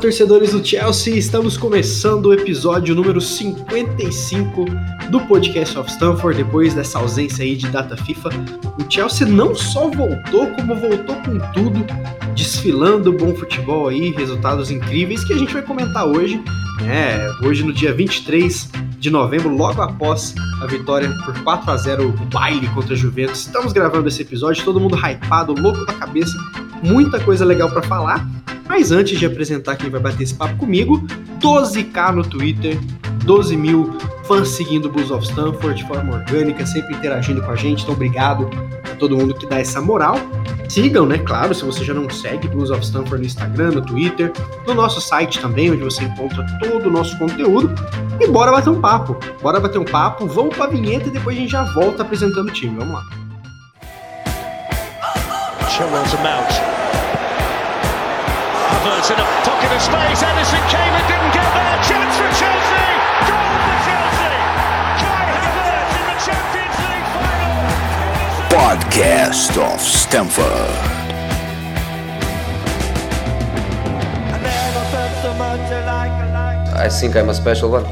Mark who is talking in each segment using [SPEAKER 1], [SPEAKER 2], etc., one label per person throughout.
[SPEAKER 1] torcedores do Chelsea! Estamos começando o episódio número 55 do podcast of Stanford, depois dessa ausência aí de data FIFA. O Chelsea não só voltou, como voltou com tudo, desfilando bom futebol aí, resultados incríveis que a gente vai comentar hoje. É, hoje no dia 23 de novembro, logo após a vitória por 4 a 0 o baile contra a Juventus. Estamos gravando esse episódio, todo mundo hypado, louco da cabeça, muita coisa legal para falar. Mas antes de apresentar quem vai bater esse papo comigo, 12k no Twitter, 12 mil fãs seguindo o Blues of Stanford de forma orgânica, sempre interagindo com a gente. Então, obrigado a todo mundo que dá essa moral. Sigam, né? Claro, se você já não segue Blues of Stanford no Instagram, no Twitter, no nosso site também, onde você encontra todo o nosso conteúdo. E bora bater um papo. Bora bater um papo, vamos pra vinheta e depois a gente já volta apresentando o time. Vamos lá.
[SPEAKER 2] To Havertz in a pocket of space. Edison came and didn't get there. Chance for Chelsea. Goal for Chelsea. Kai Havertz in the Champions League final.
[SPEAKER 3] Podcast of Stamford.
[SPEAKER 4] I think I'm a special one.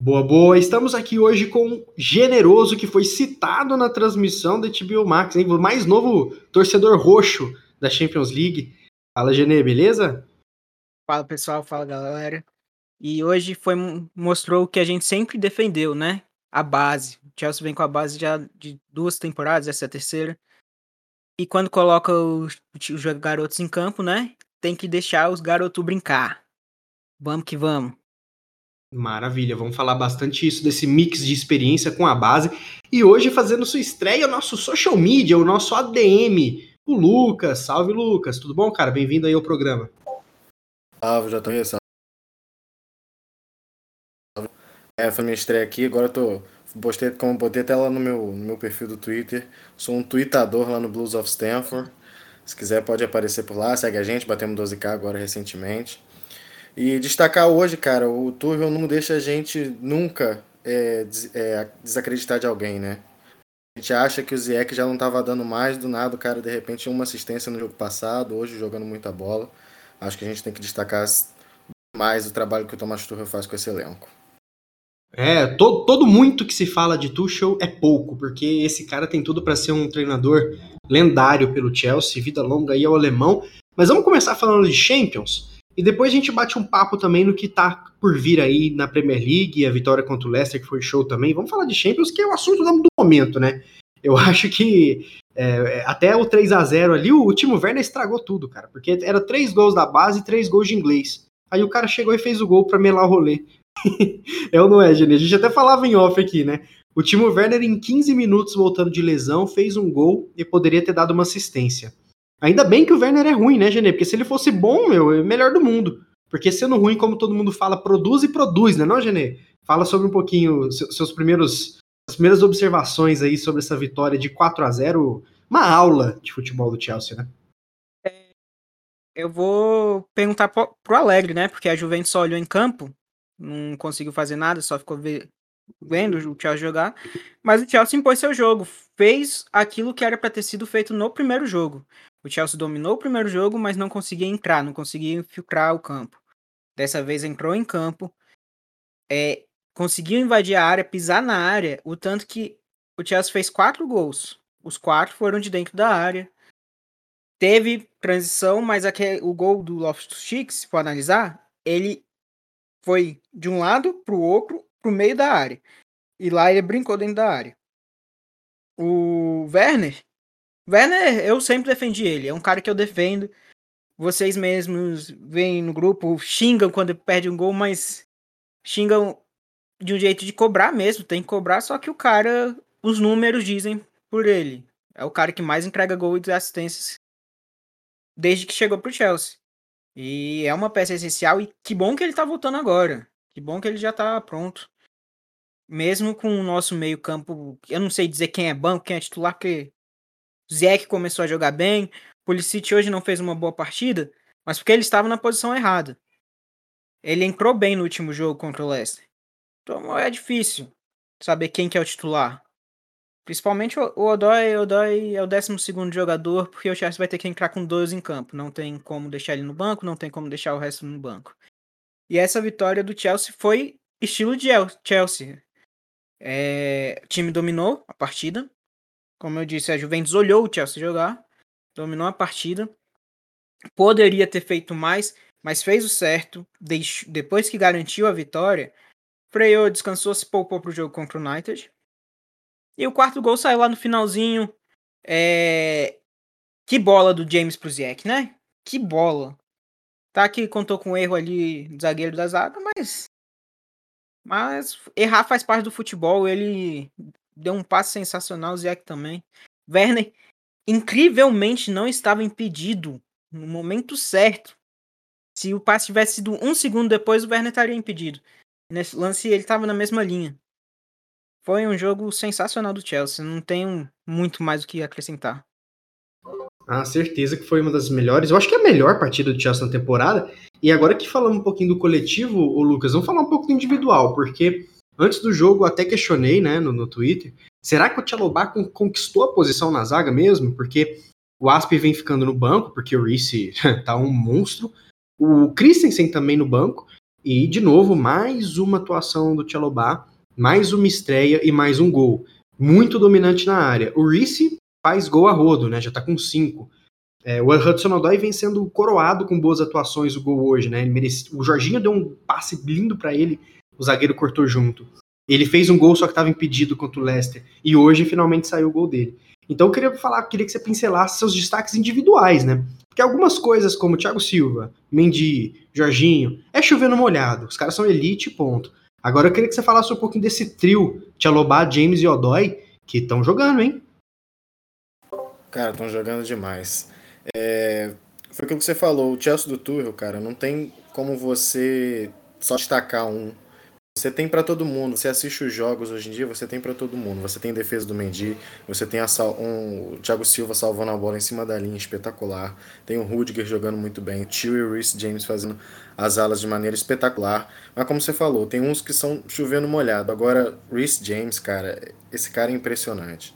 [SPEAKER 1] Boa, boa. Estamos aqui hoje com Generoso, que foi citado na transmissão da HBO Max, hein? O mais novo torcedor roxo da Champions League. Fala, Genê, beleza?
[SPEAKER 5] Fala pessoal, fala galera. E hoje foi mostrou o que a gente sempre defendeu, né? A base. O Chelsea vem com a base já de duas temporadas, essa é a terceira. E quando coloca os, os garotos em campo, né? Tem que deixar os garotos brincar. Vamos que vamos.
[SPEAKER 1] Maravilha, vamos falar bastante isso desse mix de experiência com a base. E hoje, fazendo sua estreia, o nosso social media, o nosso ADM, o Lucas. Salve, Lucas. Tudo bom, cara? Bem-vindo aí ao programa.
[SPEAKER 6] Salve, já tô aí, salve. É, foi minha estreia aqui, agora eu tô. Postei, como botei até lá no meu, no meu perfil do Twitter. Sou um tweetador lá no Blues of Stanford. Se quiser, pode aparecer por lá, segue a gente, batemos 12k agora recentemente. E destacar hoje, cara, o Tuchel não deixa a gente nunca é, des, é, desacreditar de alguém, né? A gente acha que o Ziyech já não estava dando mais, do nada o cara de repente uma assistência no jogo passado, hoje jogando muita bola. Acho que a gente tem que destacar mais o trabalho que o Thomas Tuchel faz com esse elenco.
[SPEAKER 1] É, todo, todo muito que se fala de Tuchel é pouco, porque esse cara tem tudo para ser um treinador lendário pelo Chelsea, vida longa aí ao alemão. Mas vamos começar falando de Champions. E depois a gente bate um papo também no que tá por vir aí na Premier League, a vitória contra o Leicester, que foi show também. Vamos falar de Champions, que é o assunto do momento, né? Eu acho que é, até o 3 a 0 ali, o, o Timo Werner estragou tudo, cara. Porque era três gols da base e três gols de inglês. Aí o cara chegou e fez o gol pra melar o rolê. é ou não é, Gene? A gente até falava em off aqui, né? O Timo Werner, em 15 minutos voltando de lesão, fez um gol e poderia ter dado uma assistência. Ainda bem que o Werner é ruim, né, Genê? Porque se ele fosse bom, meu, é o melhor do mundo. Porque sendo ruim, como todo mundo fala, produz e produz, né, não, Genê? Fala sobre um pouquinho seus primeiros as primeiras observações aí sobre essa vitória de 4 a 0 uma aula de futebol do Chelsea, né?
[SPEAKER 5] É, eu vou perguntar pro, pro Alegre, né? Porque a Juventus só olhou em campo, não conseguiu fazer nada, só ficou vendo o Chelsea jogar. Mas o Chelsea impôs seu jogo, fez aquilo que era para ter sido feito no primeiro jogo. O Chelsea dominou o primeiro jogo, mas não conseguia entrar, não conseguia infiltrar o campo. Dessa vez entrou em campo, é, conseguiu invadir a área, pisar na área, o tanto que o Chelsea fez quatro gols. Os quatro foram de dentro da área. Teve transição, mas aquele, o gol do Loftus-Cheek, se for analisar, ele foi de um lado para o outro, para o meio da área. E lá ele brincou dentro da área. O Werner Werner, eu sempre defendi ele. É um cara que eu defendo. Vocês mesmos vêm no grupo, xingam quando perde um gol, mas xingam de um jeito de cobrar mesmo. Tem que cobrar, só que o cara, os números dizem por ele. É o cara que mais entrega gol e assistências desde que chegou pro Chelsea. E é uma peça essencial e que bom que ele tá voltando agora. Que bom que ele já tá pronto. Mesmo com o nosso meio-campo, eu não sei dizer quem é banco, quem é titular, porque Zeke começou a jogar bem. Pulisic hoje não fez uma boa partida, mas porque ele estava na posição errada. Ele entrou bem no último jogo contra o Leicester. Então é difícil saber quem que é o titular. Principalmente o Odoi, o Odoi é o 12 jogador, porque o Chelsea vai ter que entrar com dois em campo. Não tem como deixar ele no banco, não tem como deixar o resto no banco. E essa vitória do Chelsea foi estilo de Chelsea. É, o time dominou a partida. Como eu disse, a Juventus olhou o Chelsea jogar, dominou a partida. Poderia ter feito mais, mas fez o certo. depois que garantiu a vitória, freou, descansou, se poupou para o jogo contra o United. E o quarto gol saiu lá no finalzinho. É... Que bola do James pro Ziyech, né? Que bola. Tá que contou com um erro ali do zagueiro da zaga, mas. Mas errar faz parte do futebol. Ele deu um passe sensacional, o Ziyech também. Werner, incrivelmente, não estava impedido no momento certo. Se o passe tivesse sido um segundo depois, o Werner estaria impedido. Nesse lance, ele estava na mesma linha. Foi um jogo sensacional do Chelsea, não tenho muito mais o que acrescentar.
[SPEAKER 1] Ah, certeza que foi uma das melhores. Eu acho que é a melhor partida do Chelsea na temporada. E agora que falamos um pouquinho do coletivo, o Lucas, vamos falar um pouco do individual, porque antes do jogo até questionei, né, no, no Twitter, será que o Tchalobá conquistou a posição na zaga mesmo? Porque o Asp vem ficando no banco, porque o Reece tá um monstro. O Christensen também no banco. E, de novo, mais uma atuação do Tchalobá mais uma estreia e mais um gol. Muito dominante na área. O Reese faz gol a rodo, né? Já tá com cinco. É, o Hudson Odoi vem sendo coroado com boas atuações o gol hoje, né? Merece... O Jorginho deu um passe lindo para ele, o zagueiro cortou junto. Ele fez um gol, só que estava impedido contra o Leicester. E hoje finalmente saiu o gol dele. Então eu queria falar, queria que você pincelasse seus destaques individuais, né? Porque algumas coisas, como Thiago Silva, Mendy, Jorginho, é chovendo molhado. Os caras são elite, ponto. Agora eu queria que você falasse um pouquinho desse trio, Tchalobá, James e Odoi, que estão jogando, hein?
[SPEAKER 6] Cara, estão jogando demais. É... Foi aquilo que você falou, o Chelsea do Tuchel, cara, não tem como você só destacar um. Você tem para todo mundo. Você assiste os jogos hoje em dia, você tem para todo mundo. Você tem defesa do Mendy, você tem a sal, um, o Thiago Silva salvando a bola em cima da linha, espetacular. Tem o Rudiger jogando muito bem, o Tio e Reece James fazendo as alas de maneira espetacular. Mas como você falou, tem uns que são chovendo molhado. Agora, Reece James, cara, esse cara é impressionante.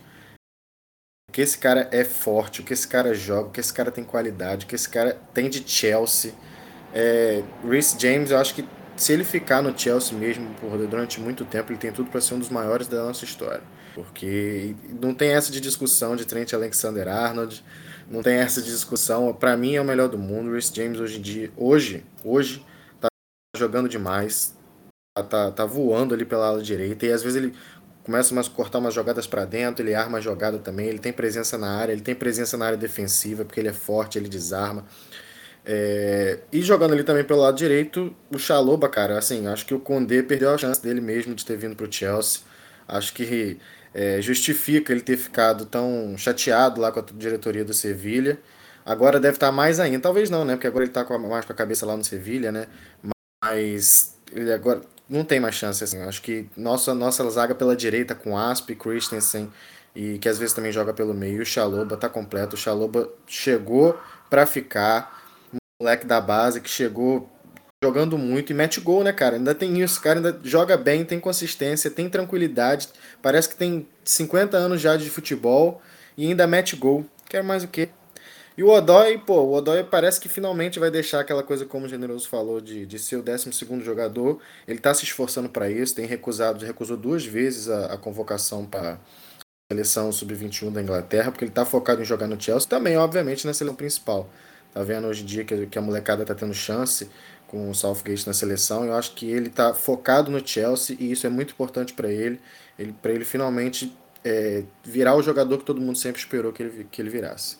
[SPEAKER 6] O que esse cara é forte, o que esse cara joga, o que esse cara tem qualidade, o que esse cara tem de Chelsea. É, Reece James, eu acho que se ele ficar no Chelsea mesmo por, durante muito tempo, ele tem tudo para ser um dos maiores da nossa história. Porque não tem essa de discussão de Trent Alexander-Arnold, não tem essa de discussão. Para mim é o melhor do mundo. Rhys James hoje em dia, hoje, hoje tá jogando demais, tá, tá, tá voando ali pela ala direita e às vezes ele começa a cortar umas jogadas para dentro, ele arma a jogada também, ele tem presença na área, ele tem presença na área defensiva porque ele é forte, ele desarma. É, e jogando ali também pelo lado direito, o Chaloba, cara, assim, acho que o Condé perdeu a chance dele mesmo de ter vindo pro Chelsea. Acho que é, justifica ele ter ficado tão chateado lá com a diretoria do Sevilha. Agora deve estar mais ainda, talvez não, né? Porque agora ele está mais com a cabeça lá no Sevilha, né? Mas ele agora não tem mais chance, assim. Acho que nossa, nossa zaga pela direita com Asp, Christensen e que às vezes também joga pelo meio, o Chaloba tá completo. O Chaloba chegou para ficar moleque da base que chegou jogando muito e mete gol, né, cara? Ainda tem isso, cara ainda joga bem, tem consistência, tem tranquilidade. Parece que tem 50 anos já de futebol e ainda mete gol. Quer mais o quê? E o Odói, pô, o Odói parece que finalmente vai deixar aquela coisa, como o Generoso falou, de, de ser o 12 jogador. Ele tá se esforçando para isso, tem recusado, recusou duas vezes a, a convocação para seleção sub-21 da Inglaterra, porque ele tá focado em jogar no Chelsea, também, obviamente, na seleção principal. Tá vendo hoje em dia que, que a molecada tá tendo chance com o Southgate na seleção. Eu acho que ele tá focado no Chelsea e isso é muito importante para ele, ele para ele finalmente é, virar o jogador que todo mundo sempre esperou que ele, que ele virasse.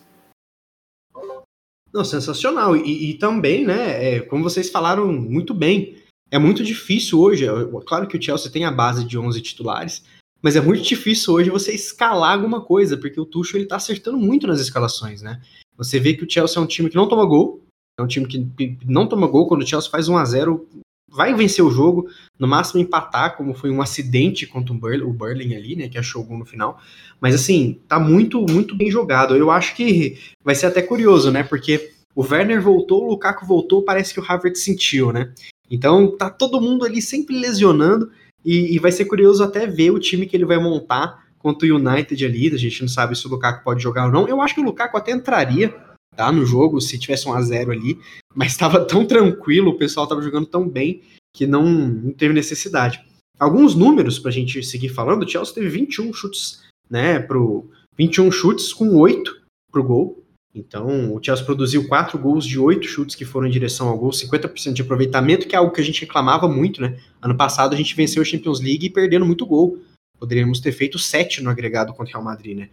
[SPEAKER 1] Não, sensacional. E, e também, né, é, como vocês falaram muito bem, é muito difícil hoje. É, claro que o Chelsea tem a base de 11 titulares, mas é muito difícil hoje você escalar alguma coisa, porque o Tuchel ele tá acertando muito nas escalações, né? Você vê que o Chelsea é um time que não toma gol, é um time que não toma gol quando o Chelsea faz 1 a 0 vai vencer o jogo, no máximo empatar, como foi um acidente contra o Burley, o Burling ali, né, que achou o gol no final. Mas assim, tá muito, muito bem jogado. Eu acho que vai ser até curioso, né, porque o Werner voltou, o Lukaku voltou, parece que o Havertz sentiu, né? Então tá todo mundo ali sempre lesionando e, e vai ser curioso até ver o time que ele vai montar contra o United ali, a gente não sabe se o Lukaku pode jogar ou não. Eu acho que o Lukaku até entraria, tá, no jogo, se tivesse um a 0 ali, mas estava tão tranquilo, o pessoal estava jogando tão bem que não, não teve necessidade. Alguns números pra gente seguir falando, o Chelsea teve 21 chutes, né, pro 21 chutes com 8 pro gol. Então, o Chelsea produziu 4 gols de 8 chutes que foram em direção ao gol, 50% de aproveitamento, que é algo que a gente reclamava muito, né? Ano passado a gente venceu a Champions League perdendo muito gol. Poderíamos ter feito 7 no agregado contra o Real Madrid, né?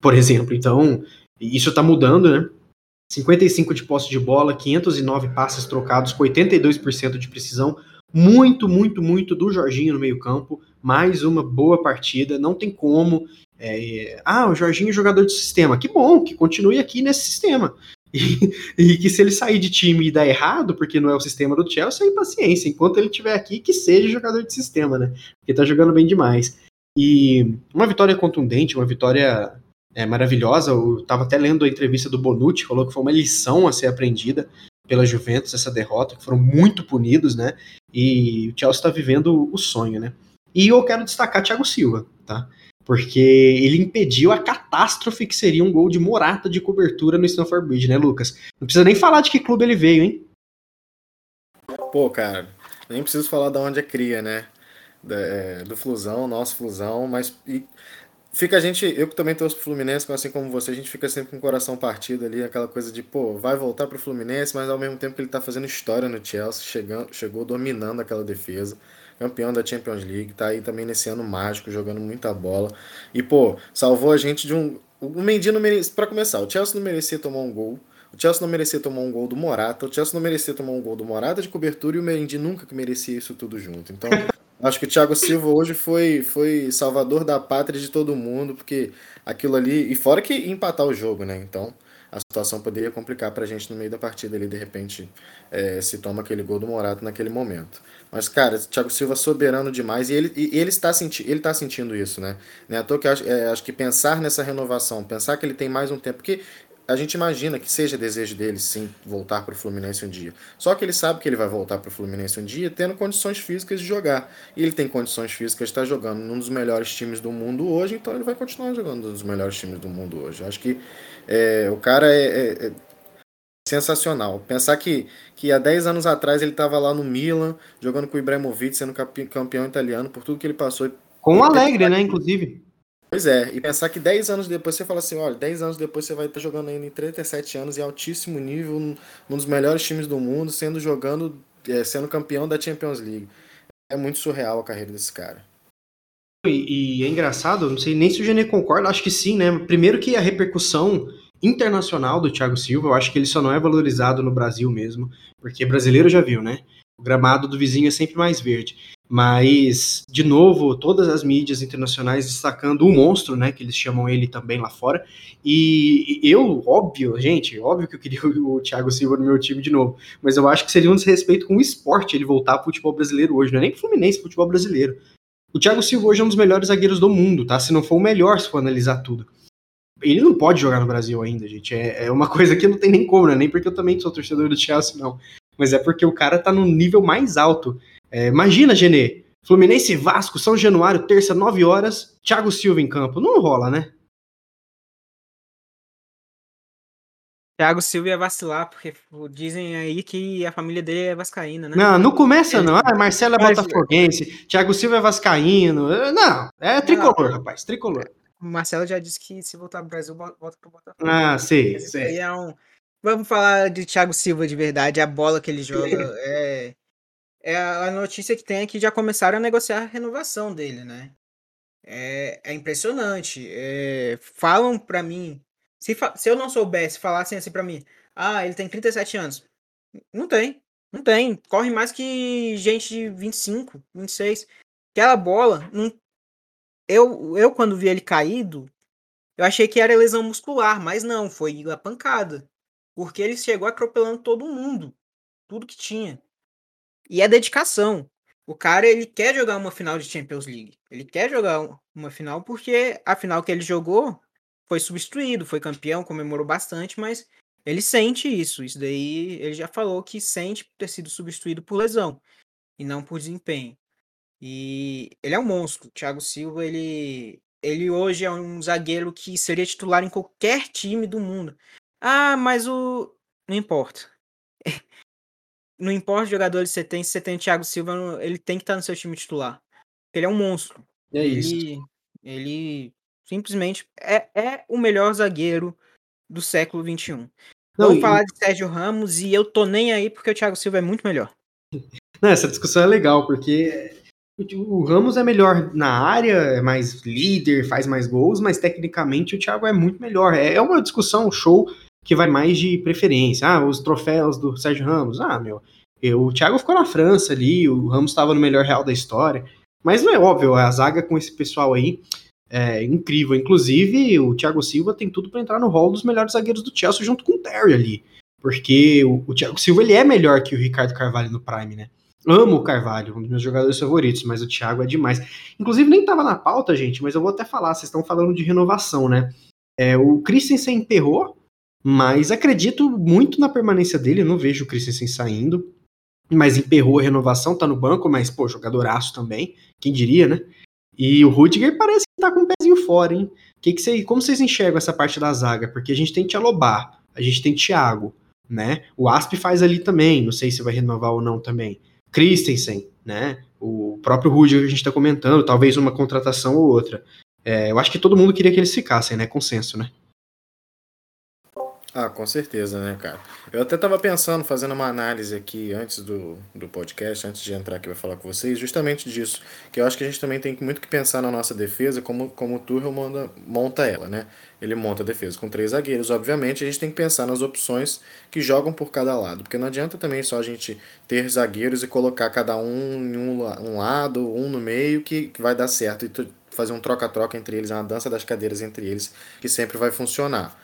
[SPEAKER 1] Por exemplo, então, isso tá mudando, né? 55 de posse de bola, 509 passes trocados, com 82% de precisão, muito, muito, muito do Jorginho no meio-campo. Mais uma boa partida. Não tem como. É, ah, o Jorginho é jogador de sistema. Que bom, que continue aqui nesse sistema. E, e, que se ele sair de time e dar errado, porque não é o sistema do Chelsea, aí paciência. Enquanto ele estiver aqui, que seja jogador de sistema, né? Porque tá jogando bem demais. E uma vitória contundente, uma vitória é, maravilhosa. Eu tava até lendo a entrevista do Bonucci, falou que foi uma lição a ser aprendida pela Juventus essa derrota, que foram muito punidos, né? E o Chelsea está vivendo o sonho, né? E eu quero destacar Thiago Silva, tá? Porque ele impediu a catástrofe que seria um gol de Morata de cobertura no Stamford Bridge, né, Lucas? Não precisa nem falar de que clube ele veio, hein?
[SPEAKER 6] Pô, cara, nem preciso falar de onde é cria, né? Da, é, do Flusão, nosso Flusão, mas e, fica a gente, eu que também torço pro Fluminense, assim como você, a gente fica sempre com o coração partido ali, aquela coisa de, pô, vai voltar pro Fluminense, mas ao mesmo tempo que ele tá fazendo história no Chelsea, chegando, chegou dominando aquela defesa, campeão da Champions League, tá aí também nesse ano mágico, jogando muita bola. E, pô, salvou a gente de um. O Mendy não merecia. Pra começar, o Chelsea não merecia tomar um gol. O Chelsea não merecia tomar um gol do Morata. O Chelsea não merecia tomar um gol do Morata de cobertura e o Mendy nunca que merecia isso tudo junto. Então, Acho que o Thiago Silva hoje foi, foi salvador da pátria de todo mundo, porque aquilo ali. E fora que empatar o jogo, né? Então a situação poderia complicar pra gente no meio da partida ali, de repente, é, se toma aquele gol do Morato naquele momento. Mas, cara, Thiago Silva soberano demais e ele, e ele, está, senti ele está sentindo isso, né? né? À toa que acho, é, acho que pensar nessa renovação, pensar que ele tem mais um tempo, porque a gente imagina que seja desejo dele sim voltar para o Fluminense um dia. Só que ele sabe que ele vai voltar para o Fluminense um dia tendo condições físicas de jogar. E ele tem condições físicas de estar jogando num dos melhores times do mundo hoje, então ele vai continuar jogando num dos melhores times do mundo hoje. Acho que é, o cara é, é, é, sensacional. Pensar que, que há 10 anos atrás ele estava lá no Milan, jogando com o Ibrahimovic, sendo campeão italiano, por tudo que ele passou.
[SPEAKER 1] Com o Alegre, né, inclusive.
[SPEAKER 6] Pois é, e pensar que 10 anos depois você fala assim, olha, 10 anos depois você vai estar jogando ainda em 37 anos em altíssimo nível, num dos melhores times do mundo, sendo jogando, é, sendo campeão da Champions League. É muito surreal a carreira desse cara.
[SPEAKER 1] E, e é engraçado, não sei nem se o Genê concorda, acho que sim, né? Primeiro que a repercussão internacional do Thiago Silva, eu acho que ele só não é valorizado no Brasil mesmo, porque brasileiro já viu, né? O gramado do vizinho é sempre mais verde. Mas, de novo, todas as mídias internacionais destacando o monstro, né? Que eles chamam ele também lá fora. E eu, óbvio, gente, óbvio que eu queria o Thiago Silva no meu time de novo. Mas eu acho que seria um desrespeito com o esporte ele voltar pro futebol brasileiro hoje. Não é nem pro Fluminense, futebol brasileiro. O Thiago Silva hoje é um dos melhores zagueiros do mundo, tá? Se não for o melhor, se for analisar tudo. Ele não pode jogar no Brasil ainda, gente. É, é uma coisa que não tem nem como, né? Nem porque eu também sou torcedor do Chelsea, não. Mas é porque o cara tá no nível mais alto. É, imagina, Genê, Fluminense Vasco, São Januário, terça, 9 horas, Thiago Silva em campo. Não rola, né?
[SPEAKER 5] Thiago Silva ia vacilar, porque dizem aí que a família dele é vascaína, né?
[SPEAKER 1] Não, não começa não. Ah, Marcelo é botafoguense, Thiago Silva é vascaíno. Não, é tricolor, não. rapaz, tricolor.
[SPEAKER 5] O Marcelo já disse que se voltar pro Brasil, volta pro Botafogo.
[SPEAKER 1] Ah, sei, sei.
[SPEAKER 5] É um... Vamos falar de Thiago Silva de verdade, a bola que ele joga é é a notícia que tem é que já começaram a negociar a renovação dele, né? É, é impressionante. É, falam para mim, se, se eu não soubesse, falassem assim para mim, ah, ele tem 37 anos. Não tem, não tem. Corre mais que gente de 25, 26. Aquela bola, não... eu, eu quando vi ele caído, eu achei que era lesão muscular, mas não, foi a pancada. Porque ele chegou atropelando todo mundo, tudo que tinha. E é dedicação. O cara, ele quer jogar uma final de Champions League. Ele quer jogar uma final porque a final que ele jogou foi substituído, foi campeão, comemorou bastante, mas ele sente isso. Isso daí ele já falou que sente ter sido substituído por lesão e não por desempenho. E ele é um monstro. O Thiago Silva, ele ele hoje é um zagueiro que seria titular em qualquer time do mundo. Ah, mas o. Não importa. Não importa os jogadores que você tem, se você tem Thiago Silva, ele tem que estar no seu time titular. Ele é um monstro.
[SPEAKER 1] É isso.
[SPEAKER 5] Ele, ele simplesmente é, é o melhor zagueiro do século XXI.
[SPEAKER 1] Não,
[SPEAKER 5] Vamos
[SPEAKER 1] e-
[SPEAKER 5] falar de Sérgio Ramos e eu tô nem aí porque o Thiago Silva é muito melhor.
[SPEAKER 1] Não, essa discussão é legal, porque o o Ramos é melhor na área, é mais líder, faz mais gols, mas tecnicamente o Thiago é muito melhor. É é uma discussão, show que vai mais de preferência. Ah, os troféus do Sérgio Ramos. Ah, meu, eu- o Thiago ficou na França ali, o Ramos estava no melhor real da história. Mas não é óbvio, a zaga com esse pessoal aí é incrível. Inclusive, o Thiago Silva tem tudo para entrar no hall dos melhores zagueiros do Chelsea junto com o Terry ali. Porque o, o Thiago Silva ele é melhor que o Ricardo Carvalho no Prime, né? Amo o Carvalho, um dos meus jogadores favoritos, mas o Thiago é demais. Inclusive, nem tava na pauta, gente, mas eu vou até falar, vocês estão falando de renovação, né? É, o Christensen emperrou, mas acredito muito na permanência dele, não vejo o Christensen saindo. Mas emperrou a renovação, tá no banco, mas, pô, jogadoraço também, quem diria, né? E o Rudiger parece que tá com um pezinho fora, hein? Que que cê, como vocês enxergam essa parte da zaga? Porque a gente tem Tchalobá, a gente tem Thiago, né? O Asp faz ali também, não sei se vai renovar ou não também. Christensen, né? O próprio Rudiger que a gente tá comentando, talvez uma contratação ou outra. É, eu acho que todo mundo queria que eles ficassem, né? Consenso, né?
[SPEAKER 6] Ah, com certeza, né, cara? Eu até tava pensando, fazendo uma análise aqui antes do, do podcast, antes de entrar aqui pra falar com vocês, justamente disso. Que eu acho que a gente também tem muito que pensar na nossa defesa, como, como o Tuchel monta, monta ela, né? Ele monta a defesa com três zagueiros. Obviamente, a gente tem que pensar nas opções que jogam por cada lado. Porque não adianta também só a gente ter zagueiros e colocar cada um em um, um lado, um no meio, que, que vai dar certo. E tu- fazer um troca-troca entre eles, uma dança das cadeiras entre eles, que sempre vai funcionar.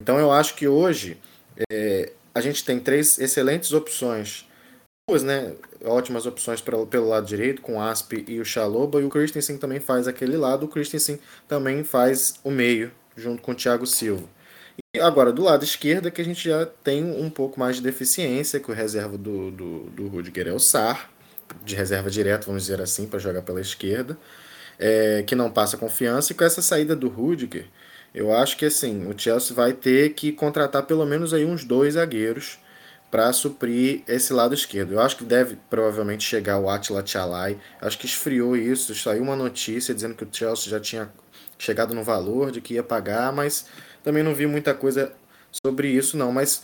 [SPEAKER 6] Então eu acho que hoje é, a gente tem três excelentes opções. Duas, né? Ótimas opções pelo, pelo lado direito, com o Asp e o Chaloba, e o Christensen também faz aquele lado, o Christensen também faz o meio, junto com o Thiago Silva. E agora, do lado esquerdo, é que a gente já tem um pouco mais de deficiência, que o reserva do, do, do Rudiger é o Sar, de reserva direto, vamos dizer assim, para jogar pela esquerda, é, que não passa confiança, e com essa saída do Rudiger, eu acho que assim, o Chelsea vai ter que contratar pelo menos aí uns dois zagueiros para suprir esse lado esquerdo. Eu acho que deve provavelmente chegar o Attila Tchalai. Acho que esfriou isso, saiu uma notícia dizendo que o Chelsea já tinha chegado no valor de que ia pagar, mas também não vi muita coisa sobre isso não, mas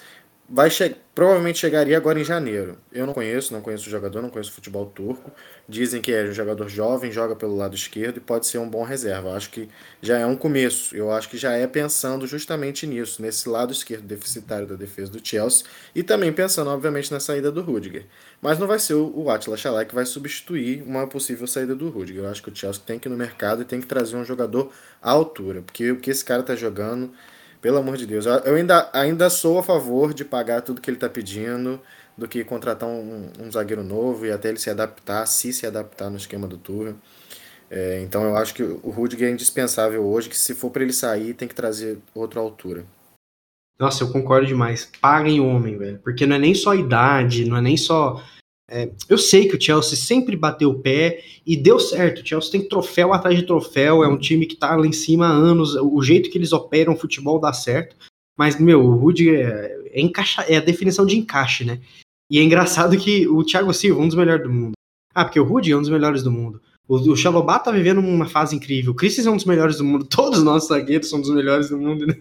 [SPEAKER 6] vai che provavelmente chegaria agora em janeiro. Eu não conheço, não conheço o jogador, não conheço o futebol turco. Dizem que é um jogador jovem, joga pelo lado esquerdo e pode ser um bom reserva. Eu acho que já é um começo. Eu acho que já é pensando justamente nisso, nesse lado esquerdo deficitário da defesa do Chelsea e também pensando, obviamente, na saída do Rudiger. Mas não vai ser o Attila Xalai que vai substituir uma possível saída do Rudiger. Eu acho que o Chelsea tem que ir no mercado e tem que trazer um jogador à altura, porque o que esse cara tá jogando, pelo amor de Deus, eu ainda, ainda sou a favor de pagar tudo que ele tá pedindo do que contratar um, um zagueiro novo e até ele se adaptar, se se adaptar no esquema do Tuchel. É, então eu acho que o Rudiger é indispensável hoje, que se for para ele sair, tem que trazer outra altura.
[SPEAKER 1] Nossa, eu concordo demais. Paguem homem, velho. Porque não é nem só idade, não é nem só. É, eu sei que o Chelsea sempre bateu o pé e deu certo. O Chelsea tem troféu atrás de troféu, é um time que tá lá em cima há anos. O jeito que eles operam o futebol dá certo. Mas, meu, o Rudiger é, é, encaixa, é a definição de encaixe, né? E é engraçado que o Thiago Silva, um dos melhores do mundo. Ah, porque o Rudiger é um dos melhores do mundo. O, Chalobah tá vivendo uma fase incrível. O Christensen é um dos melhores do mundo. Todos os nossos zagueiros são dos melhores do mundo, né?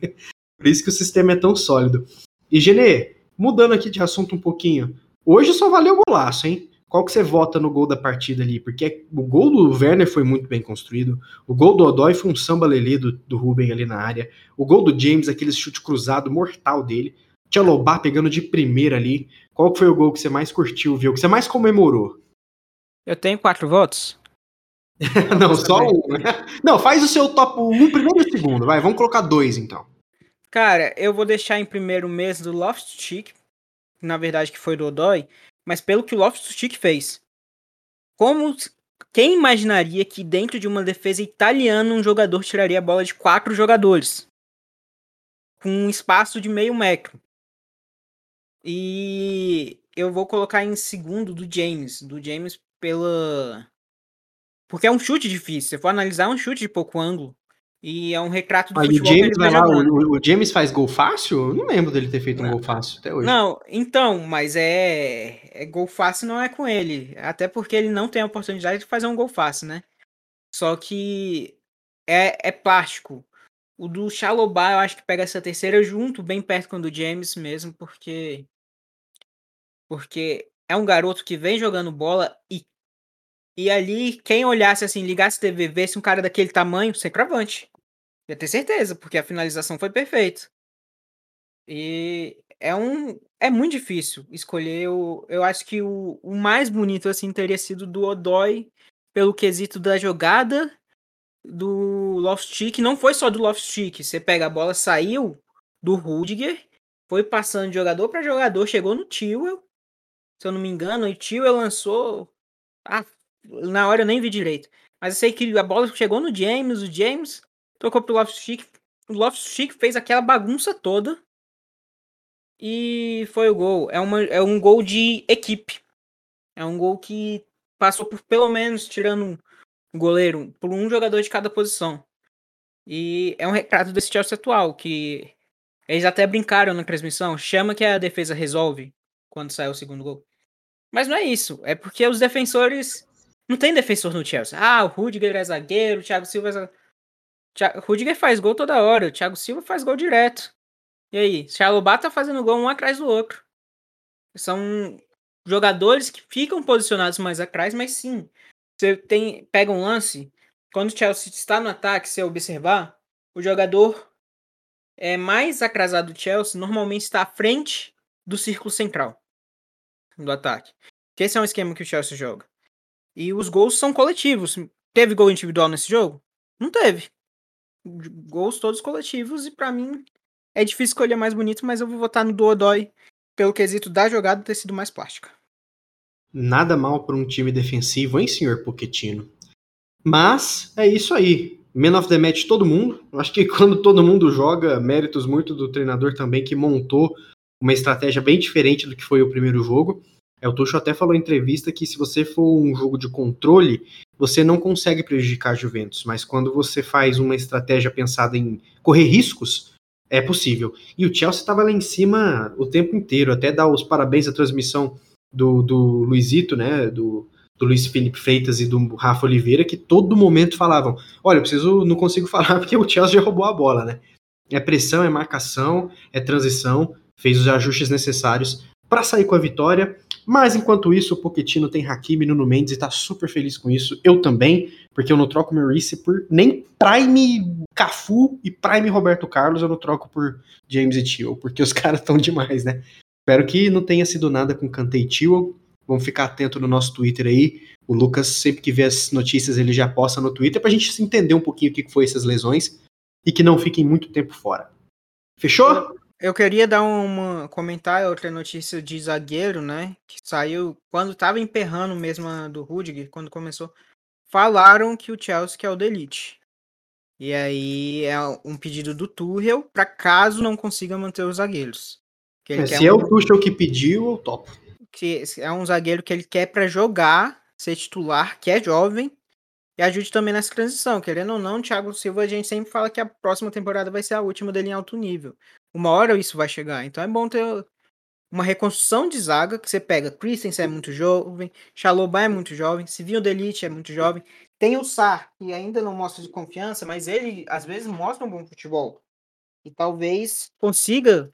[SPEAKER 1] Por isso que o sistema é tão sólido. E, Genê, mudando aqui de assunto um pouquinho. Hoje só valeu o golaço, hein? Qual que você vota no gol da partida ali? Porque o gol do Werner foi muito bem construído. O gol do Odói foi um samba lelê do, do Ruben ali na área. O gol do James, aquele chute cruzado mortal dele. Tchalobá pegando de primeira ali. Qual que foi o gol que você mais curtiu, viu? Que você mais comemorou?
[SPEAKER 5] Eu tenho quatro votos?
[SPEAKER 1] Não, só um. né? Não, faz o seu top 1 primeiro e segundo. Vai, vamos colocar dois então.
[SPEAKER 5] Cara, eu vou deixar em primeiro mês do Loftus-Cheek, na verdade que foi do Odói, mas pelo que o Loftus-Cheek fez. Como quem imaginaria que dentro de uma defesa italiana um jogador tiraria a bola de quatro jogadores? Com um espaço de meio metro. E eu vou colocar em segundo do James, do James pela porque é um chute difícil. Se for analisar, é um chute de pouco ângulo. E é um retrato do
[SPEAKER 1] o
[SPEAKER 5] futebol ele
[SPEAKER 1] James vai lá, o, o James faz gol fácil? Eu não lembro dele ter feito um
[SPEAKER 5] Não.
[SPEAKER 1] gol fácil até hoje.
[SPEAKER 5] Não, então, mas é, é gol fácil não é com ele. Até porque ele não tem a oportunidade de fazer um gol fácil, né? Só que é, é plástico. O do Chalobah eu acho que pega essa terceira junto, bem perto com o do James mesmo, porque porque é um garoto que vem jogando bola e e ali quem olhasse assim, ligasse TV, vesse um cara daquele tamanho, centroavante. Ia ter certeza, porque a finalização foi perfeita. E é um é muito difícil escolher o eu acho que o, o mais bonito assim teria sido do Odoi pelo quesito da jogada do Loftus-Cheek, não foi só do Loftus-Cheek, você pega a bola, saiu do Rudiger, foi passando de jogador para jogador, chegou no Tewell, se eu não me engano, e o Tewell lançou, ah, na hora eu nem vi direito, mas eu sei que a bola chegou no James, o James tocou pro Loftus-Cheek, o Loftus-Cheek fez aquela bagunça toda e foi o gol. É, uma, é um gol de equipe. É um gol que passou por pelo menos, tirando o goleiro, por um jogador de cada posição. E é um retrato desse Chelsea atual, que eles até brincaram na transmissão, chama que a defesa resolve quando sai o segundo gol. Mas não é isso, é porque os defensores. Não tem defensor no Chelsea. Ah, o Rudiger é zagueiro, o Thiago Silva é zagueiro. Rudiger faz gol toda hora, o Thiago Silva faz gol direto. E aí, Chalobah tá fazendo gol um atrás do outro. São jogadores que ficam posicionados mais atrás, mas sim, você tem pega um lance, quando o Chelsea está no ataque, se observar, o jogador é mais atrasado do Chelsea normalmente está à frente do círculo central do ataque. Que esse é um esquema que o Chelsea joga. E os gols são coletivos. Teve gol individual nesse jogo? Não teve. Gols todos coletivos e para mim é difícil escolher mais bonito, mas eu vou votar no do Odoi pelo quesito da jogada ter sido mais plástica.
[SPEAKER 1] Nada mal para um time defensivo, hein, senhor Pochettino? Mas é isso aí. Man of the match todo mundo. Acho que quando todo mundo joga, méritos muito do treinador também que montou uma estratégia bem diferente do que foi o primeiro jogo. É, o Tuchel até falou em entrevista que se você for um jogo de controle, você não consegue prejudicar a Juventus, mas quando você faz uma estratégia pensada em correr riscos, é possível. E o Chelsea estava lá em cima o tempo inteiro, até dar os parabéns à transmissão do, do Luizito, né, do, do Luiz Felipe Freitas e do Rafa Oliveira, que todo momento falavam, olha, eu preciso, não consigo falar porque o Chelsea já roubou a bola, né. É pressão, é marcação, é transição, fez os ajustes necessários para sair com a vitória, mas enquanto isso, o Pochettino tem Hakimi no Mendes e tá super feliz com isso. Eu também, porque eu não troco meu Reese por nem Prime Cafu e Prime Roberto Carlos, eu não troco por James e Tio, porque os caras estão demais, né? Espero que não tenha sido nada com Kanté e Tio. Vamos ficar atento no nosso Twitter aí. O Lucas, sempre que vê as notícias, ele já posta no Twitter pra gente entender um pouquinho o que foi essas lesões e que não fiquem muito tempo fora. Fechou?
[SPEAKER 5] Eu queria dar um comentário, outra notícia de zagueiro, né? Que saiu quando tava emperrando mesmo a do Rudiger, quando começou. Falaram que o Chelsea quer o Delite. E aí é um pedido do Tuchel para caso não consiga manter os zagueiros.
[SPEAKER 1] É, se é
[SPEAKER 5] um,
[SPEAKER 1] o Tuchel que pediu, eu topo.
[SPEAKER 5] que é um zagueiro que ele quer para jogar, ser titular, que é jovem e ajude também nessa transição. Querendo ou não, o Thiago Silva a gente sempre fala que a próxima temporada vai ser a última dele em alto nível. Uma hora isso vai chegar. Então é bom ter uma reconstrução de zaga que você pega. Christensen é muito jovem, Chalobah é muito jovem, Sivinho Delite é muito jovem. Tem o Sar, que ainda não mostra de confiança, mas ele às vezes mostra um bom futebol. E talvez consiga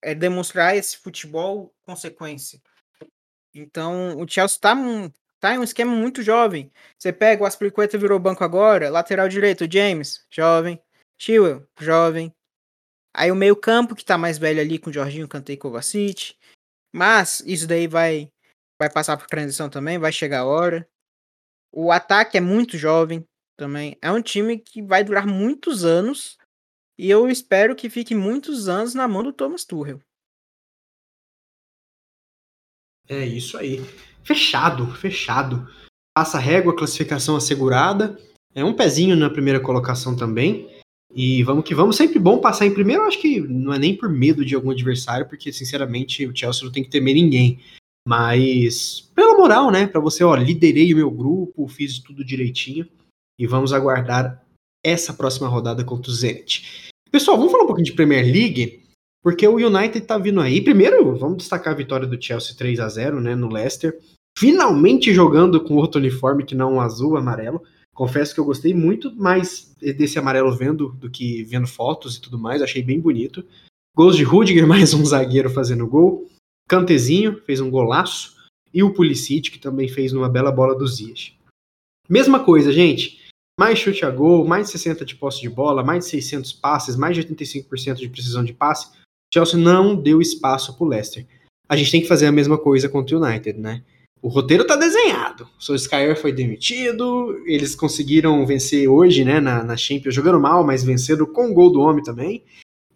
[SPEAKER 5] é, demonstrar esse futebol consequência. Então o Chelsea tá, um, tá em um esquema muito jovem. Você pega o Aspilicueta virou banco agora, lateral direito, James, jovem, Chilwell, jovem. Aí o meio campo que tá mais velho ali com o Jorginho, Kanté e Kovacic. Mas isso daí vai vai passar por transição também, vai chegar a hora. O ataque é muito jovem também. É um time que vai durar muitos anos e eu espero que fique muitos anos na mão do Thomas Tuchel.
[SPEAKER 1] É isso aí. Fechado, fechado. Passa régua, classificação assegurada. É um pezinho na primeira colocação também. E vamos que vamos. Sempre bom passar em primeiro. Acho que não é nem por medo de algum adversário, porque sinceramente o Chelsea não tem que temer ninguém. Mas pela moral, né? Para você, ó, liderei o meu grupo, fiz tudo direitinho. E vamos aguardar essa próxima rodada contra o Zenit. Pessoal, vamos falar um pouquinho de Premier League, porque o United tá vindo aí. Primeiro, vamos destacar a vitória do Chelsea 3 a 0 né, no Leicester. Finalmente jogando com outro uniforme que não um azul, amarelo. Confesso que eu gostei muito mais desse amarelo vendo do que vendo fotos e tudo mais. Achei bem bonito. Gols de Rudiger, mais um zagueiro fazendo gol. Cantezinho fez um golaço. E o Pulisic, que também fez uma bela bola dos dias. Mesma coisa, gente. Mais chute a gol, mais de 60 de posse de bola, mais de 600 passes, mais de 85% de precisão de passe. Chelsea não deu espaço para o Leicester. A gente tem que fazer a mesma coisa contra o United, né? O roteiro tá desenhado. O Solskjaer foi demitido, eles conseguiram vencer hoje, né, na, na Champions, jogando mal, mas vencendo com o gol do homem também.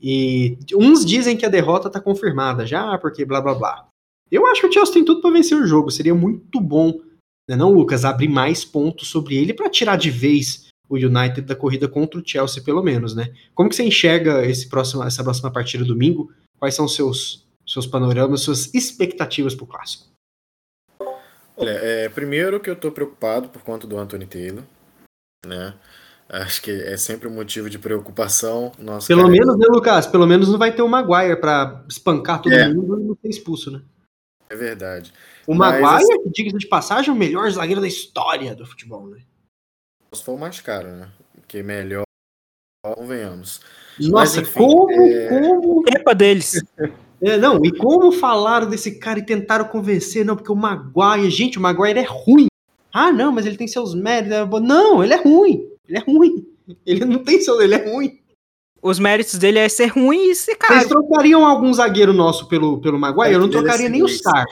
[SPEAKER 1] E uns dizem que a derrota tá confirmada já, porque blá blá blá. Eu acho que o Chelsea tem tudo para vencer o jogo. Seria muito bom, né, não, Lucas, abrir mais pontos sobre ele para tirar de vez o United da corrida contra o Chelsea, pelo menos, né? Como que você enxerga esse próximo, essa próxima partida domingo? Quais são seus seus panoramas, suas expectativas para o clássico?
[SPEAKER 6] Olha, é, primeiro que eu tô preocupado por conta do Anthony Taylor, né? Acho que é sempre um motivo de preocupação. Nosso
[SPEAKER 1] Pelo
[SPEAKER 6] cara-
[SPEAKER 1] menos, né, Lucas? Pelo menos não vai ter o Maguire para espancar todo
[SPEAKER 6] É.
[SPEAKER 1] mundo e não ser expulso, né?
[SPEAKER 6] É verdade.
[SPEAKER 1] O
[SPEAKER 6] Mas,
[SPEAKER 1] Maguire,
[SPEAKER 6] assim-
[SPEAKER 1] que diga de passagem, é o melhor zagueiro da história do futebol, né?
[SPEAKER 6] Se for o mais caro, né? Porque melhor, convenhamos.
[SPEAKER 1] Nossa,
[SPEAKER 6] enfim,
[SPEAKER 1] como,
[SPEAKER 6] é-
[SPEAKER 1] como.
[SPEAKER 5] Culpa deles.
[SPEAKER 1] É, não, e como falaram desse cara e tentaram convencer, não, porque o Maguire, gente, o Maguire é ruim. Ah, não, mas ele tem seus méritos. é. Não, ele é ruim. Ele é ruim. Ele não tem seu, ele é ruim.
[SPEAKER 5] Os méritos dele é ser ruim e ser
[SPEAKER 1] Vocês
[SPEAKER 5] caro.
[SPEAKER 1] trocariam algum zagueiro nosso pelo, pelo Maguire? Eu não trocaria
[SPEAKER 6] é
[SPEAKER 1] nem o. Sar.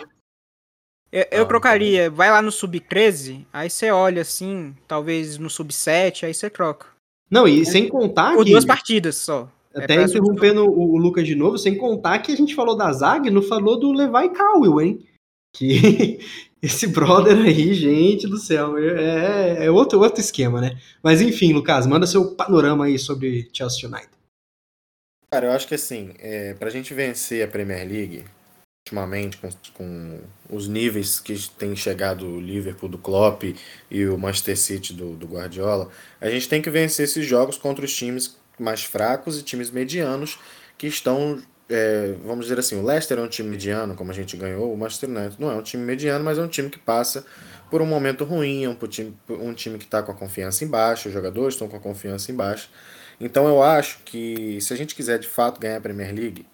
[SPEAKER 5] Eu, eu
[SPEAKER 6] Ah,
[SPEAKER 5] trocaria, vai lá no sub-13, aí você olha assim, talvez no sub-7, aí você troca.
[SPEAKER 1] Não, e sem contar
[SPEAKER 5] Por
[SPEAKER 1] que.
[SPEAKER 5] duas partidas só. É
[SPEAKER 1] Até
[SPEAKER 5] pra
[SPEAKER 1] interrompendo o, o Lucas de novo, sem contar que a gente falou da zaga e não falou do Levi Cowell, hein? Que esse brother aí, gente do céu, é, é outro, outro esquema, né? Mas enfim, Lucas, manda seu panorama aí sobre Chelsea United.
[SPEAKER 6] Cara, eu acho que assim, é, pra gente vencer a Premier League, ultimamente, com, com os níveis que tem chegado o Liverpool do Klopp e o Manchester City do, do Guardiola, a gente tem que vencer esses jogos contra os times mais fracos e times medianos que estão, é, vamos dizer assim, o Leicester é um time mediano, como a gente ganhou, o Manchester United não é um time mediano, mas é um time que passa por um momento ruim, é um time, um time que está com a confiança em baixa, os jogadores estão com a confiança em baixa. Então eu acho que se a gente quiser de fato ganhar a Premier League,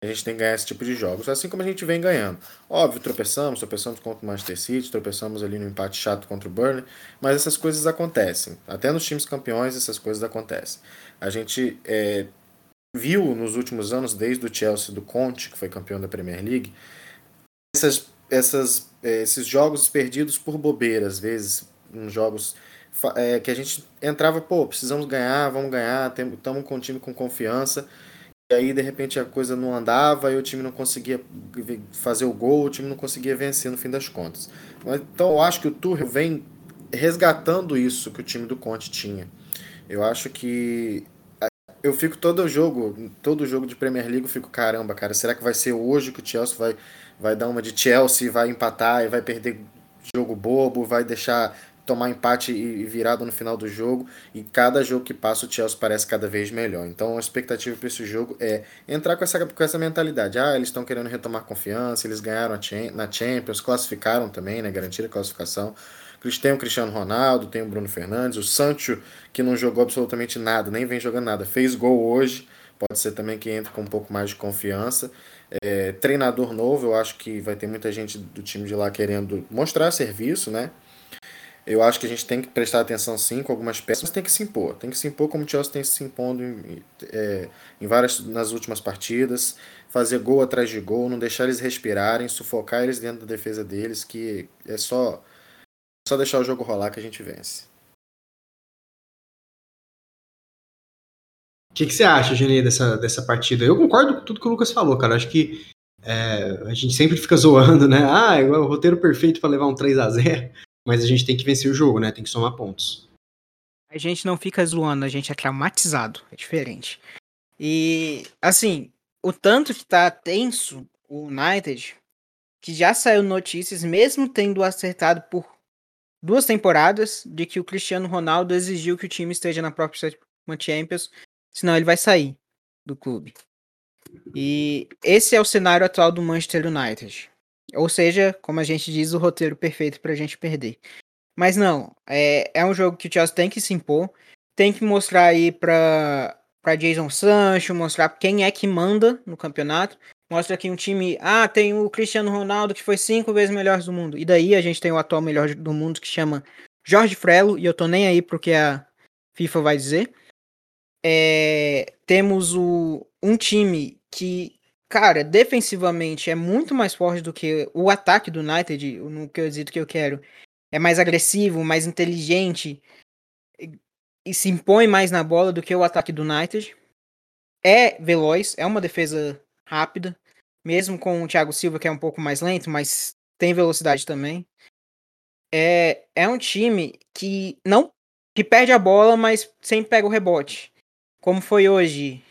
[SPEAKER 6] a gente tem que ganhar esse tipo de jogos, assim como a gente vem ganhando. Óbvio, tropeçamos, tropeçamos contra o Manchester City, tropeçamos ali no empate chato contra o Burnley, mas essas coisas acontecem. Até nos times campeões essas coisas acontecem. A gente é, viu nos últimos anos, desde o Chelsea do Conte, que foi campeão da Premier League, essas, essas, é, esses jogos perdidos por bobeira, às vezes, uns jogos é, que a gente entrava, pô, precisamos ganhar, vamos ganhar, estamos com um time com confiança, e aí de repente a coisa não andava e o time não conseguia fazer o gol, o time não conseguia vencer no fim das contas. Então eu acho que o Tuchel vem resgatando isso que o time do Conte tinha. Eu acho que eu fico todo jogo, todo jogo de Premier League, eu fico, caramba, cara, será que vai ser hoje que o Chelsea vai, vai dar uma de Chelsea, vai empatar e vai perder jogo bobo, vai deixar tomar empate e virado no final do jogo, e cada jogo que passa o Chelsea parece cada vez melhor. Então a expectativa para esse jogo é entrar com essa, com essa mentalidade. Ah, eles estão querendo retomar confiança, eles ganharam na Champions, classificaram também, né, garantiram a classificação. Tem o Cristiano Ronaldo, tem o Bruno Fernandes, o Sancho, que não jogou absolutamente nada, nem vem jogando nada, fez gol hoje, pode ser também que entre com um pouco mais de confiança. É, treinador novo, eu acho que vai ter muita gente do time de lá querendo mostrar serviço, né? Eu acho que a gente tem que prestar atenção sim com algumas peças, mas tem que se impor. Tem que se impor como o Chelsea tem se impondo em, é, em várias nas últimas partidas, fazer gol atrás de gol, não deixar eles respirarem, sufocar eles dentro da defesa deles, que é só só deixar o jogo rolar que a gente vence.
[SPEAKER 1] O que, que você acha, Genê, dessa, dessa partida? Eu concordo com tudo que o Lucas falou, cara. Acho que é, a gente sempre fica zoando, né? Ah, é o roteiro perfeito para levar um 3 a 0 mas a gente tem que vencer o jogo, né? Tem que somar pontos.
[SPEAKER 5] A gente não fica zoando, a gente é traumatizado. É diferente. E, assim, o tanto que tá tenso o United, que já saiu notícias, mesmo tendo acertado por duas temporadas, de que o Cristiano Ronaldo exigiu que o time esteja na própria Champions, senão ele vai sair do clube. E esse é o cenário atual do Manchester United. Ou seja, como a gente diz, o roteiro perfeito para a gente perder. Mas não, é, é um jogo que o Chelsea tem que se impor, tem que mostrar aí para Jason Sancho, mostrar quem é que manda no campeonato. Mostra aqui um time, ah, tem o Cristiano Ronaldo que foi cinco vezes melhor do mundo. E daí a gente tem o atual melhor do mundo que chama Jorge Frelo, e eu tô nem aí porque a FIFA vai dizer. É, temos o, um time que, cara, defensivamente é muito mais forte do que o ataque do United, no que eu dito que eu quero. É mais agressivo, mais inteligente e, e se impõe mais na bola do que o ataque do United. É veloz, é uma defesa rápida, mesmo com o Thiago Silva que é um pouco mais lento, mas tem velocidade também. É, é um time que não que perde a bola, mas sempre pega o rebote. Como foi hoje.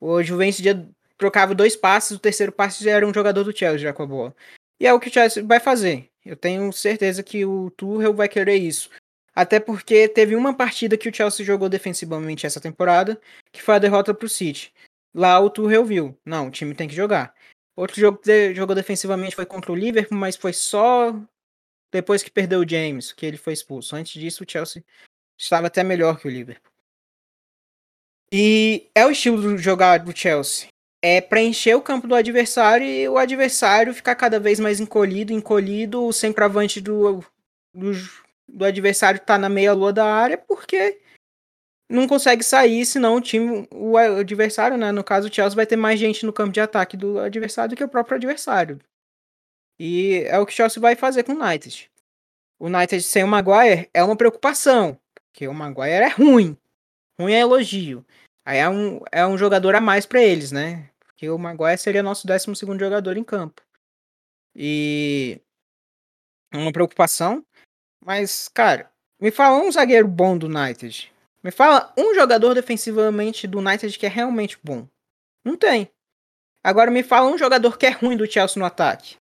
[SPEAKER 5] O Vence dia trocava dois passes, o terceiro passe era um jogador do Chelsea já com a bola. E é o que o Chelsea vai fazer. Eu tenho certeza que o Tuchel vai querer isso. Até porque teve uma partida que o Chelsea jogou defensivamente essa temporada, que foi a derrota para o City. Lá o Tuchel viu, não, o time tem que jogar. Outro jogo que jogou defensivamente foi contra o Liverpool, mas foi só depois que perdeu o James, que ele foi expulso. Antes disso, o Chelsea estava até melhor que o Liverpool. E é o estilo do jogar do Chelsea. É preencher o campo do adversário e o adversário ficar cada vez mais encolhido, encolhido, o centroavante do, do, do adversário tá na meia-lua da área, porque não consegue sair, senão o time, o adversário, né? No caso, o Chelsea vai ter mais gente no campo de ataque do adversário do que o próprio adversário. E é o que o Chelsea vai fazer com o United. O United sem o Maguire é uma preocupação, porque o Maguire é ruim. Ruim é elogio. Aí é um, é um jogador a mais para eles, né? Porque o Maguire seria nosso 12 segundo jogador em campo. E é uma preocupação. Mas, cara, me fala um zagueiro bom do United. Me fala um jogador defensivamente do United que é realmente bom. Não tem. Agora me fala um jogador que é ruim do Chelsea no ataque.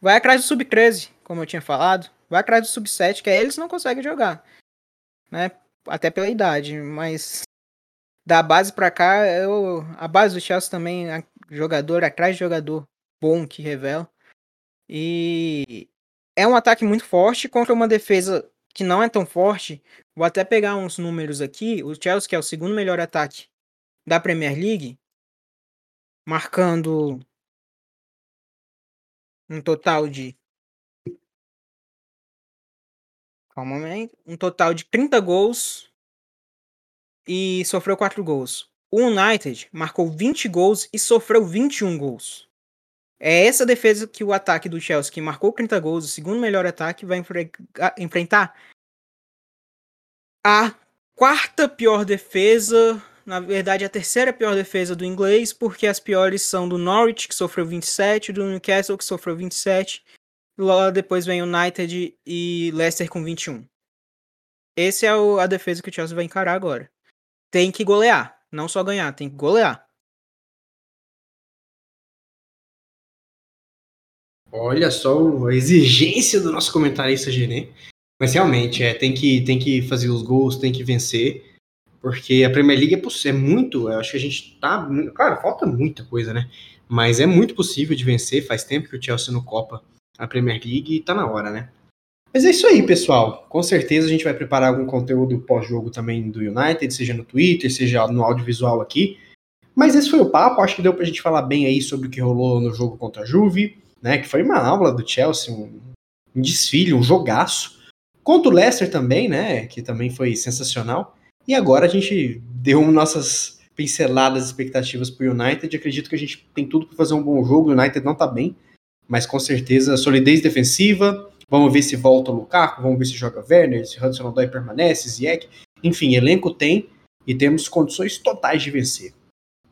[SPEAKER 5] Vai atrás do sub-13, como eu tinha falado. Vai atrás do sub-7, que aí eles não conseguem jogar. Né? Até pela idade. Mas da base pra cá, eu, a base do Chelsea também, jogador atrás de jogador bom que revela. E é um ataque muito forte contra uma defesa que não é tão forte, vou até pegar uns números aqui. O Chelsea, que é o segundo melhor ataque da Premier League, marcando um total de. Calma aí. Um total de 30 gols e sofreu 4 gols. O United marcou 20 gols e sofreu 21 gols. É essa defesa que o ataque do Chelsea, que marcou 30 gols, o segundo melhor ataque, vai enfrentar a quarta pior defesa, na verdade a terceira pior defesa do inglês, porque as piores são do Norwich, que sofreu 27, do Newcastle, que sofreu 27, logo depois vem United e Leicester com 21. Essa é a defesa que o Chelsea vai encarar agora. Tem que golear, não só ganhar, tem que golear.
[SPEAKER 1] Olha só a exigência do nosso comentarista Genê. Mas realmente, é, tem que, tem que fazer os gols, tem que vencer. Porque a Premier League é, é muito. Eu acho que a gente tá. Claro, falta muita coisa, né? Mas é muito possível de vencer. Faz tempo que o Chelsea não copa a Premier League e tá na hora, né? Mas é isso aí, pessoal. Com certeza a gente vai preparar algum conteúdo pós-jogo também do United, seja no Twitter, seja no audiovisual aqui. Mas esse foi o papo. Acho que deu pra gente falar bem aí sobre o que rolou no jogo contra a Juve né? Que foi uma aula do Chelsea, um, um desfile, um jogaço. Contra o Leicester também, né? Que também foi sensacional. E agora a gente deu nossas pinceladas expectativas para o United. Acredito que a gente tem tudo para fazer um bom jogo. O United não está bem, mas com certeza solidez defensiva. Vamos ver se volta o Lukaku, vamos ver se joga Werner, se Hudson Odoi permanece, Ziyech. Enfim, elenco tem e temos condições totais de vencer.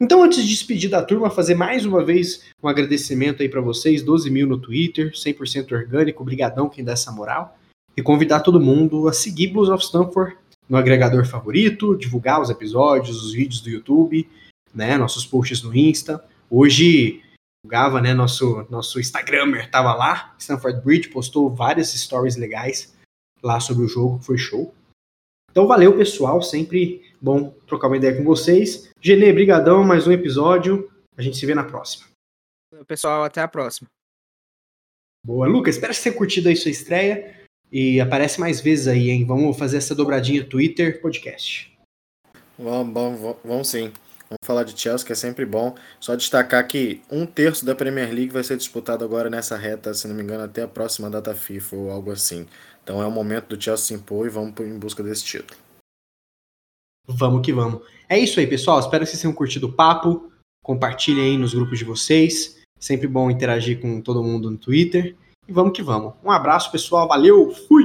[SPEAKER 1] Então, antes de despedir da turma, fazer mais uma vez um agradecimento aí para vocês, 12 mil no Twitter, 100% orgânico, obrigadão quem dá essa moral, e convidar todo mundo a seguir Blues of Stanford no agregador favorito, divulgar os episódios, os vídeos do YouTube, né, nossos posts no Insta. Hoje, o Gava, né, nosso, nosso Instagrammer, tava lá, Stanford Bridge, postou várias stories legais lá sobre o jogo, foi show. Então valeu pessoal, sempre Bom trocar uma ideia com vocês. Genê, brigadão, mais um episódio. A gente se vê na próxima.
[SPEAKER 5] Pessoal, até a próxima.
[SPEAKER 1] Boa, Lucas, espero que você tenha curtido aí sua estreia e aparece mais vezes aí, hein? Vamos fazer essa dobradinha Twitter, podcast.
[SPEAKER 6] Vamos, vamos, vamos sim. Vamos falar de Chelsea, que é sempre bom. Só destacar que um terço da Premier League vai ser disputado agora nessa reta, se não me engano, até a próxima data FIFA ou algo assim. Então é o momento do Chelsea se impor e vamos em busca desse título.
[SPEAKER 1] Vamos que vamos. É isso aí, pessoal. Espero que vocês tenham curtido o papo. Compartilhem aí nos grupos de vocês. Sempre bom interagir com todo mundo no Twitter. E vamos que vamos. Um abraço, pessoal. Valeu. Fui!